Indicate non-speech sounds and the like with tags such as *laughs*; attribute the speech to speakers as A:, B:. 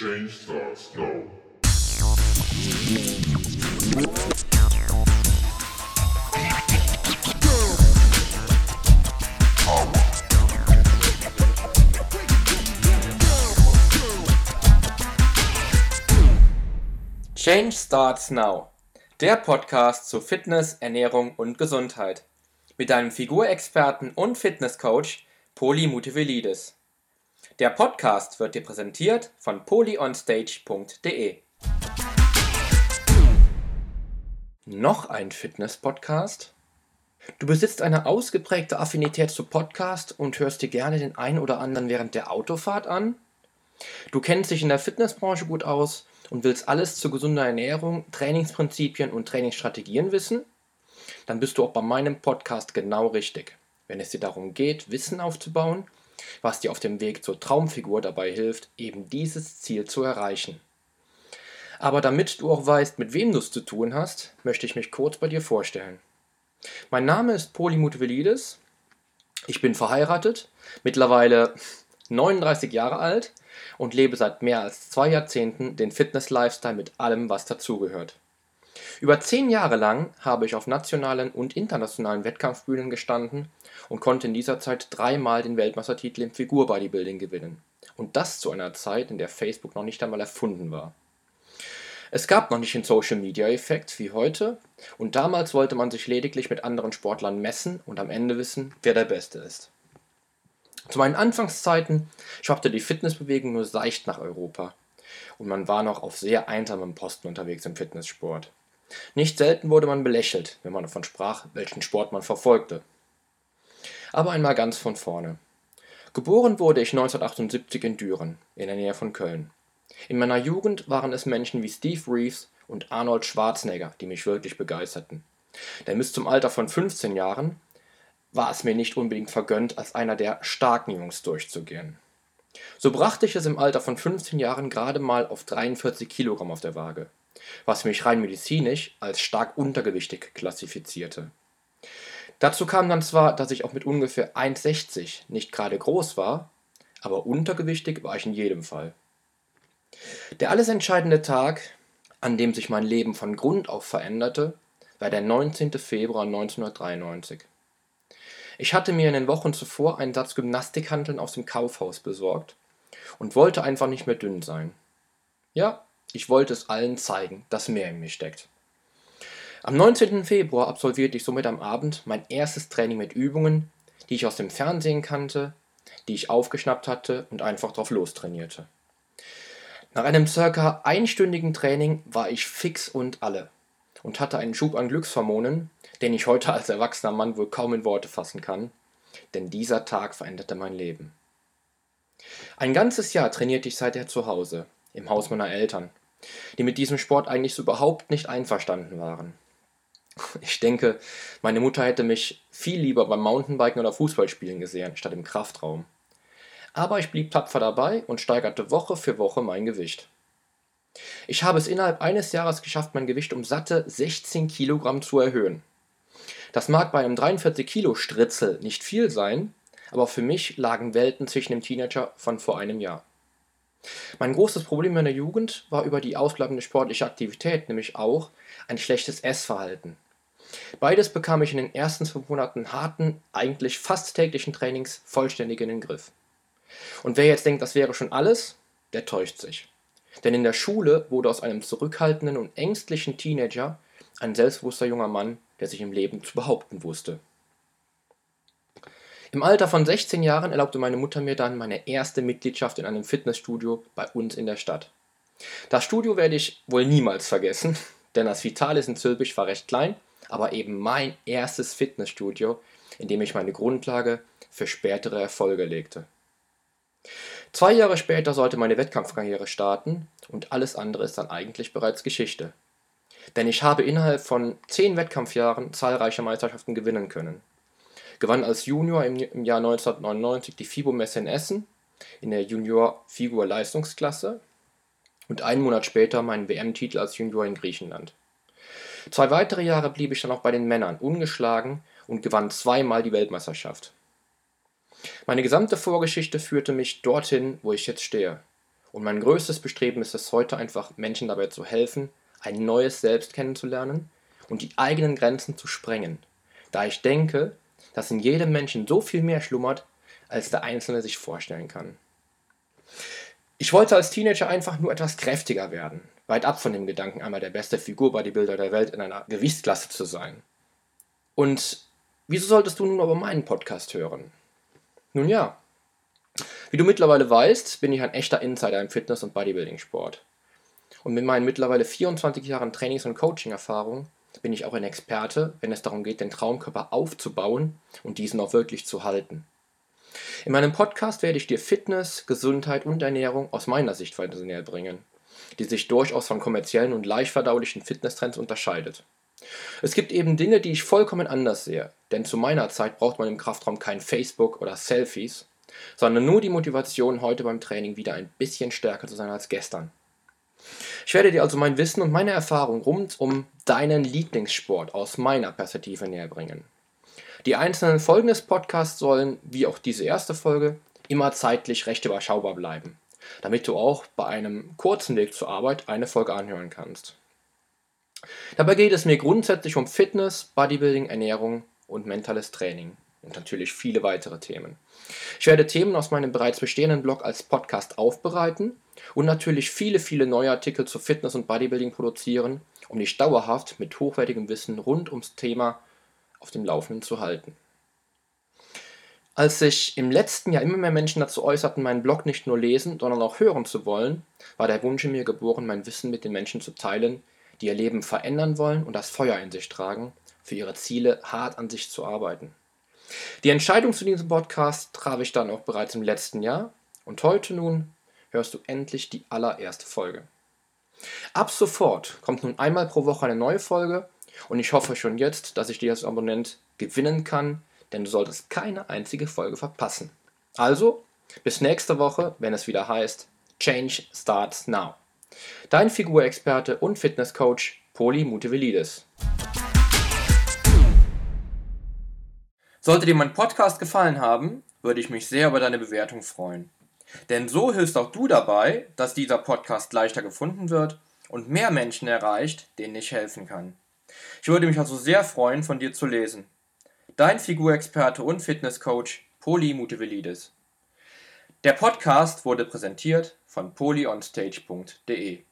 A: Change starts now.
B: Change Starts Now. Der Podcast zu Fitness, Ernährung und Gesundheit. Mit deinem Figurexperten und Fitnesscoach Poli Mutevelidis. Der Podcast wird dir präsentiert von polyonstage.de. Noch ein Fitness-Podcast? Du besitzt eine ausgeprägte Affinität zu Podcast und hörst dir gerne den einen oder anderen während der Autofahrt an? Du kennst dich in der Fitnessbranche gut aus und willst alles zu gesunder Ernährung, Trainingsprinzipien und Trainingsstrategien wissen? Dann bist du auch bei meinem Podcast genau richtig. Wenn es dir darum geht, Wissen aufzubauen, was dir auf dem Weg zur Traumfigur dabei hilft, eben dieses Ziel zu erreichen. Aber damit du auch weißt, mit wem du es zu tun hast, möchte ich mich kurz bei dir vorstellen. Mein Name ist Polimut Velidis. Ich bin verheiratet, mittlerweile 39 Jahre alt und lebe seit mehr als zwei Jahrzehnten den Fitness-Lifestyle mit allem, was dazugehört. Über zehn Jahre lang habe ich auf nationalen und internationalen Wettkampfbühnen gestanden und konnte in dieser Zeit dreimal den Weltmeistertitel im Figurbodybuilding gewinnen. Und das zu einer Zeit, in der Facebook noch nicht einmal erfunden war. Es gab noch nicht den Social Media Effekt wie heute und damals wollte man sich lediglich mit anderen Sportlern messen und am Ende wissen, wer der Beste ist. Zu meinen Anfangszeiten schwappte die Fitnessbewegung nur seicht nach Europa und man war noch auf sehr einsamem Posten unterwegs im Fitnesssport. Nicht selten wurde man belächelt, wenn man davon sprach, welchen Sport man verfolgte. Aber einmal ganz von vorne. Geboren wurde ich 1978 in Düren, in der Nähe von Köln. In meiner Jugend waren es Menschen wie Steve Reeves und Arnold Schwarzenegger, die mich wirklich begeisterten. Denn bis zum Alter von 15 Jahren war es mir nicht unbedingt vergönnt, als einer der starken Jungs durchzugehen. So brachte ich es im Alter von 15 Jahren gerade mal auf 43 Kilogramm auf der Waage, was mich rein medizinisch als stark untergewichtig klassifizierte. Dazu kam dann zwar, dass ich auch mit ungefähr 1,60 nicht gerade groß war, aber untergewichtig war ich in jedem Fall. Der alles entscheidende Tag, an dem sich mein Leben von Grund auf veränderte, war der 19. Februar 1993. Ich hatte mir in den Wochen zuvor einen Satz Gymnastikhanteln aus dem Kaufhaus besorgt und wollte einfach nicht mehr dünn sein. Ja, ich wollte es allen zeigen, dass mehr in mir steckt. Am 19. Februar absolvierte ich somit am Abend mein erstes Training mit Übungen, die ich aus dem Fernsehen kannte, die ich aufgeschnappt hatte und einfach drauf lostrainierte. Nach einem circa einstündigen Training war ich fix und alle und hatte einen Schub an Glückshormonen, den ich heute als erwachsener Mann wohl kaum in Worte fassen kann, denn dieser Tag veränderte mein Leben. Ein ganzes Jahr trainierte ich seither zu Hause, im Haus meiner Eltern, die mit diesem Sport eigentlich so überhaupt nicht einverstanden waren. Ich denke, meine Mutter hätte mich viel lieber beim Mountainbiken oder Fußballspielen gesehen, statt im Kraftraum. Aber ich blieb tapfer dabei und steigerte Woche für Woche mein Gewicht. Ich habe es innerhalb eines Jahres geschafft, mein Gewicht um satte 16 Kilogramm zu erhöhen. Das mag bei einem 43 Kilo Stritzel nicht viel sein, aber für mich lagen Welten zwischen dem Teenager von vor einem Jahr. Mein großes Problem in der Jugend war über die ausbleibende sportliche Aktivität nämlich auch ein schlechtes Essverhalten. Beides bekam ich in den ersten fünf Monaten harten, eigentlich fast täglichen Trainings vollständig in den Griff. Und wer jetzt denkt, das wäre schon alles, der täuscht sich. Denn in der Schule wurde aus einem zurückhaltenden und ängstlichen Teenager ein selbstbewusster junger Mann, der sich im Leben zu behaupten wusste. Im Alter von 16 Jahren erlaubte meine Mutter mir dann meine erste Mitgliedschaft in einem Fitnessstudio bei uns in der Stadt. Das Studio werde ich wohl niemals vergessen, *laughs* denn das Vitalis in Zülpich war recht klein, aber eben mein erstes Fitnessstudio, in dem ich meine Grundlage für spätere Erfolge legte. Zwei Jahre später sollte meine Wettkampfkarriere starten und alles andere ist dann eigentlich bereits Geschichte. Denn ich habe innerhalb von zehn Wettkampfjahren zahlreiche Meisterschaften gewinnen können. Gewann als Junior im, im Jahr 1999 die FIBO-Messe in Essen in der Junior-Figur-Leistungsklasse und einen Monat später meinen WM-Titel als Junior in Griechenland. Zwei weitere Jahre blieb ich dann auch bei den Männern ungeschlagen und gewann zweimal die Weltmeisterschaft. Meine gesamte Vorgeschichte führte mich dorthin, wo ich jetzt stehe. Und mein größtes Bestreben ist es heute einfach, Menschen dabei zu helfen, ein neues Selbst kennenzulernen und die eigenen Grenzen zu sprengen. Da ich denke, dass in jedem Menschen so viel mehr schlummert, als der Einzelne sich vorstellen kann. Ich wollte als Teenager einfach nur etwas kräftiger werden, weit ab von dem Gedanken, einmal der beste Figur-Bodybuilder der Welt in einer Gewichtsklasse zu sein. Und wieso solltest du nun aber meinen Podcast hören? Nun ja, wie du mittlerweile weißt, bin ich ein echter Insider im Fitness- und Bodybuilding-Sport. Und mit meinen mittlerweile 24 Jahren Trainings- und Coaching-Erfahrung bin ich auch ein Experte, wenn es darum geht, den Traumkörper aufzubauen und diesen auch wirklich zu halten. In meinem Podcast werde ich dir Fitness, Gesundheit und Ernährung aus meiner Sichtweise näher bringen, die sich durchaus von kommerziellen und leicht verdaulichen Fitnesstrends unterscheidet. Es gibt eben Dinge, die ich vollkommen anders sehe, denn zu meiner Zeit braucht man im Kraftraum kein Facebook oder Selfies, sondern nur die Motivation, heute beim Training wieder ein bisschen stärker zu sein als gestern. Ich werde dir also mein Wissen und meine Erfahrung rund um deinen Lieblingssport aus meiner Perspektive näher bringen. Die einzelnen Folgen des Podcasts sollen, wie auch diese erste Folge, immer zeitlich recht überschaubar bleiben, damit du auch bei einem kurzen Weg zur Arbeit eine Folge anhören kannst. Dabei geht es mir grundsätzlich um Fitness, Bodybuilding, Ernährung und mentales Training und natürlich viele weitere Themen. Ich werde Themen aus meinem bereits bestehenden Blog als Podcast aufbereiten und natürlich viele, viele neue Artikel zu Fitness und Bodybuilding produzieren, um dich dauerhaft mit hochwertigem Wissen rund ums Thema auf dem Laufenden zu halten. Als sich im letzten Jahr immer mehr Menschen dazu äußerten, meinen Blog nicht nur lesen, sondern auch hören zu wollen, war der Wunsch in mir geboren, mein Wissen mit den Menschen zu teilen, die ihr Leben verändern wollen und das Feuer in sich tragen, für ihre Ziele hart an sich zu arbeiten. Die Entscheidung zu diesem Podcast traf ich dann auch bereits im letzten Jahr und heute nun hörst du endlich die allererste Folge. Ab sofort kommt nun einmal pro Woche eine neue Folge und ich hoffe schon jetzt, dass ich dich als Abonnent gewinnen kann, denn du solltest keine einzige Folge verpassen. Also, bis nächste Woche, wenn es wieder heißt Change Starts Now. Dein Figurexperte und Fitnesscoach Poli Mutevelidis. Sollte dir mein Podcast gefallen haben, würde ich mich sehr über deine Bewertung freuen. Denn so hilfst auch du dabei, dass dieser Podcast leichter gefunden wird und mehr Menschen erreicht, denen ich helfen kann. Ich würde mich also sehr freuen, von dir zu lesen. Dein Figurexperte und Fitnesscoach Poli Mutevelidis. Der Podcast wurde präsentiert von polyonstage.de.